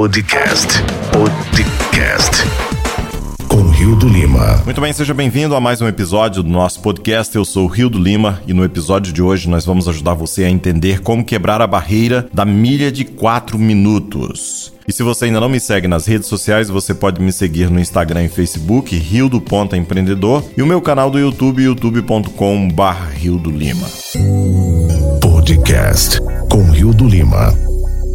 Podcast. Podcast. Com Rio do Lima. Muito bem, seja bem-vindo a mais um episódio do nosso podcast. Eu sou o Rio do Lima e no episódio de hoje nós vamos ajudar você a entender como quebrar a barreira da milha de 4 minutos. E se você ainda não me segue nas redes sociais, você pode me seguir no Instagram e Facebook, Rio do Ponta Empreendedor, e o meu canal do YouTube, youtube.com.br Rio do Lima. Podcast com Rio do Lima.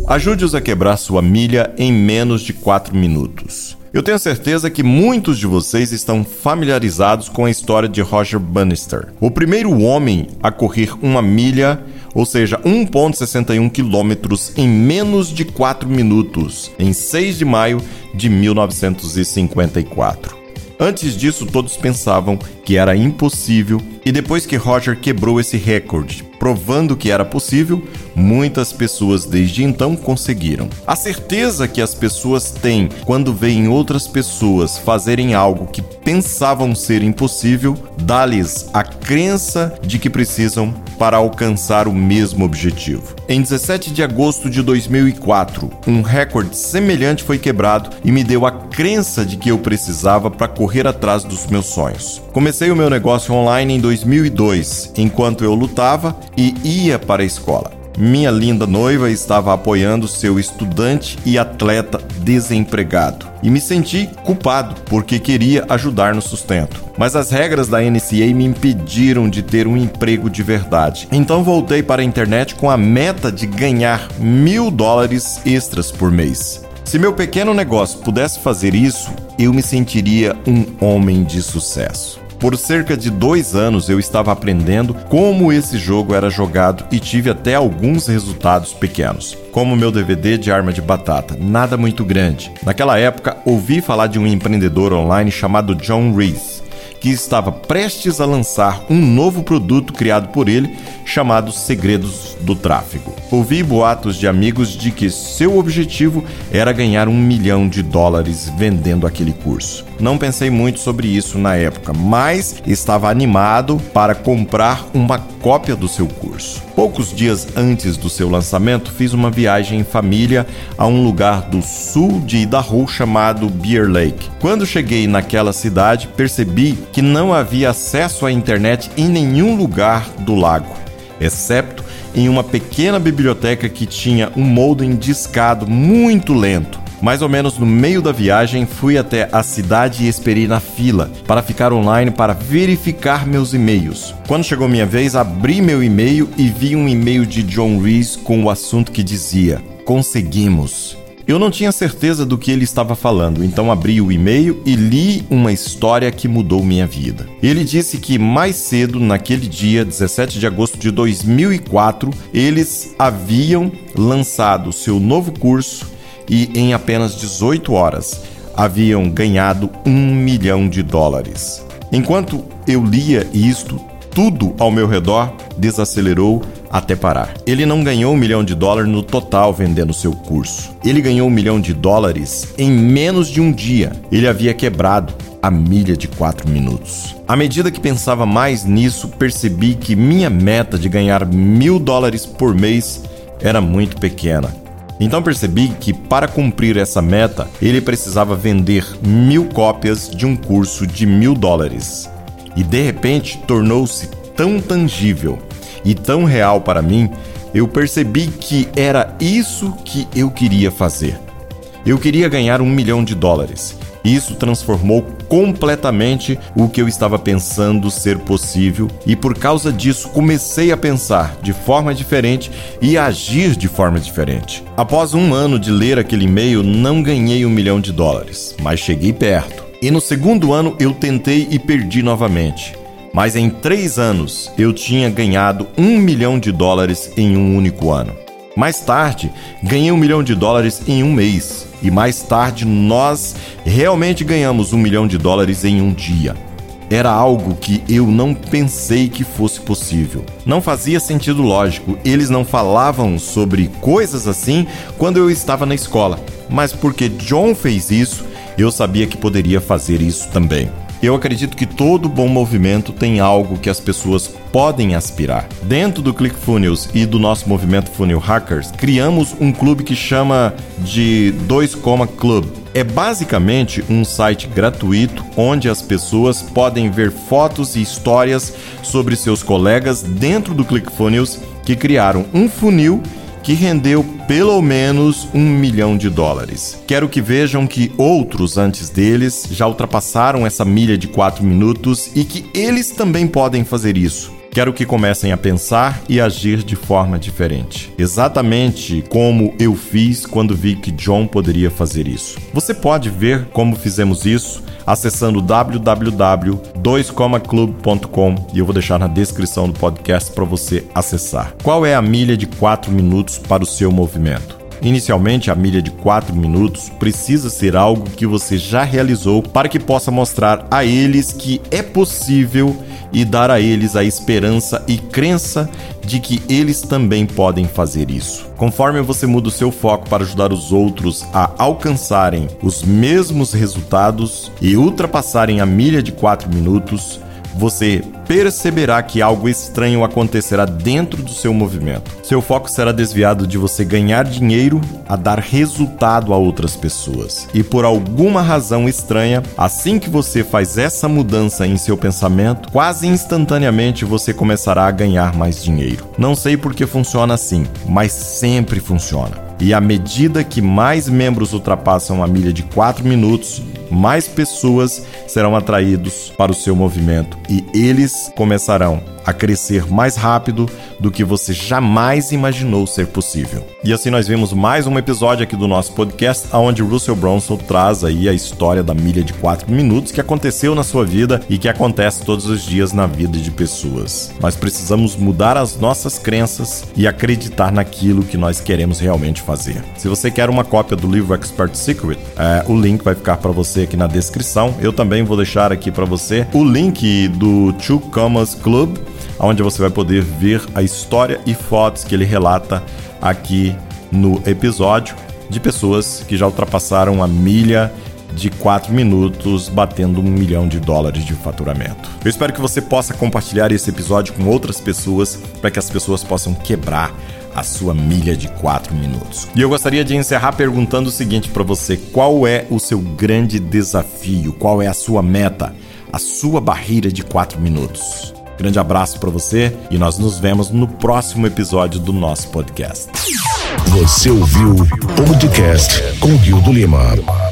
Ajude-os a quebrar sua milha em menos de 4 minutos. Eu tenho certeza que muitos de vocês estão familiarizados com a história de Roger Bannister, o primeiro homem a correr uma milha, ou seja, 1,61 quilômetros em menos de 4 minutos, em 6 de maio de 1954. Antes disso, todos pensavam que era impossível, e depois que Roger quebrou esse recorde, provando que era possível, muitas pessoas desde então conseguiram. A certeza que as pessoas têm quando veem outras pessoas fazerem algo que pensavam ser impossível dá-lhes a crença de que precisam para alcançar o mesmo objetivo. Em 17 de agosto de 2004, um recorde semelhante foi quebrado e me deu a crença de que eu precisava para correr atrás dos meus sonhos. Comecei o meu negócio online em 2002, enquanto eu lutava e ia para a escola. Minha linda noiva estava apoiando seu estudante e atleta desempregado. E me senti culpado porque queria ajudar no sustento. Mas as regras da NCA me impediram de ter um emprego de verdade. Então voltei para a internet com a meta de ganhar mil dólares extras por mês. Se meu pequeno negócio pudesse fazer isso, eu me sentiria um homem de sucesso. Por cerca de dois anos eu estava aprendendo como esse jogo era jogado e tive até alguns resultados pequenos, como meu DVD de arma de batata, nada muito grande. Naquela época, ouvi falar de um empreendedor online chamado John Reese que estava prestes a lançar um novo produto criado por ele chamado Segredos do Tráfego. Ouvi boatos de amigos de que seu objetivo era ganhar um milhão de dólares vendendo aquele curso. Não pensei muito sobre isso na época, mas estava animado para comprar uma cópia do seu curso. Poucos dias antes do seu lançamento, fiz uma viagem em família a um lugar do sul de Idaho chamado Beer Lake. Quando cheguei naquela cidade, percebi que não havia acesso à internet em nenhum lugar do lago, exceto em uma pequena biblioteca que tinha um modem discado muito lento. Mais ou menos no meio da viagem, fui até a cidade e esperei na fila para ficar online para verificar meus e-mails. Quando chegou minha vez, abri meu e-mail e vi um e-mail de John Reese com o assunto que dizia: Conseguimos. Eu não tinha certeza do que ele estava falando, então abri o e-mail e li uma história que mudou minha vida. Ele disse que mais cedo, naquele dia, 17 de agosto de 2004, eles haviam lançado seu novo curso e em apenas 18 horas haviam ganhado um milhão de dólares. Enquanto eu lia isto, tudo ao meu redor desacelerou até parar. Ele não ganhou um milhão de dólares no total vendendo seu curso. Ele ganhou um milhão de dólares em menos de um dia. Ele havia quebrado a milha de 4 minutos. À medida que pensava mais nisso, percebi que minha meta de ganhar mil dólares por mês era muito pequena. Então percebi que para cumprir essa meta, ele precisava vender mil cópias de um curso de mil dólares. E de repente tornou-se tão tangível e tão real para mim, eu percebi que era isso que eu queria fazer. Eu queria ganhar um milhão de dólares. Isso transformou completamente o que eu estava pensando ser possível, e por causa disso comecei a pensar de forma diferente e agir de forma diferente. Após um ano de ler aquele e-mail, não ganhei um milhão de dólares, mas cheguei perto. E no segundo ano eu tentei e perdi novamente. Mas em três anos eu tinha ganhado um milhão de dólares em um único ano. Mais tarde, ganhei um milhão de dólares em um mês. E mais tarde, nós realmente ganhamos um milhão de dólares em um dia. Era algo que eu não pensei que fosse possível. Não fazia sentido lógico. Eles não falavam sobre coisas assim quando eu estava na escola. Mas porque John fez isso, eu sabia que poderia fazer isso também. Eu acredito que todo bom movimento tem algo que as pessoas podem aspirar. Dentro do ClickFunnels e do nosso movimento Funnel Hackers, criamos um clube que chama de 2, Club. É basicamente um site gratuito onde as pessoas podem ver fotos e histórias sobre seus colegas dentro do ClickFunnels que criaram um funil que rendeu pelo menos um milhão de dólares. Quero que vejam que outros antes deles já ultrapassaram essa milha de 4 minutos e que eles também podem fazer isso. Quero que comecem a pensar e agir de forma diferente. Exatamente como eu fiz quando vi que John poderia fazer isso. Você pode ver como fizemos isso acessando www.2comaclub.com e eu vou deixar na descrição do podcast para você acessar. Qual é a milha de 4 minutos para o seu movimento? Inicialmente, a milha de 4 minutos precisa ser algo que você já realizou para que possa mostrar a eles que é possível e dar a eles a esperança e crença de que eles também podem fazer isso. Conforme você muda o seu foco para ajudar os outros a alcançarem os mesmos resultados e ultrapassarem a milha de 4 minutos, você perceberá que algo estranho acontecerá dentro do seu movimento. Seu foco será desviado de você ganhar dinheiro a dar resultado a outras pessoas. E por alguma razão estranha, assim que você faz essa mudança em seu pensamento, quase instantaneamente você começará a ganhar mais dinheiro. Não sei por que funciona assim, mas sempre funciona. E à medida que mais membros ultrapassam a milha de 4 minutos, mais pessoas serão atraídos para o seu movimento e eles começarão a crescer mais rápido do que você jamais imaginou ser possível. E assim nós vemos mais um episódio aqui do nosso podcast, onde Russell Bronson traz aí a história da milha de 4 minutos que aconteceu na sua vida e que acontece todos os dias na vida de pessoas. Nós precisamos mudar as nossas crenças e acreditar naquilo que nós queremos realmente fazer. Se você quer uma cópia do livro Expert Secret, é, o link vai ficar para você aqui na descrição. Eu também vou deixar aqui para você o link do Two Commas Club onde você vai poder ver a história e fotos que ele relata aqui no episódio de pessoas que já ultrapassaram a milha de 4 minutos, batendo um milhão de dólares de faturamento. Eu espero que você possa compartilhar esse episódio com outras pessoas para que as pessoas possam quebrar a sua milha de 4 minutos. E eu gostaria de encerrar perguntando o seguinte para você: qual é o seu grande desafio? Qual é a sua meta? A sua barreira de 4 minutos? Grande abraço para você e nós nos vemos no próximo episódio do nosso podcast. Você ouviu o podcast com Rio do Lima.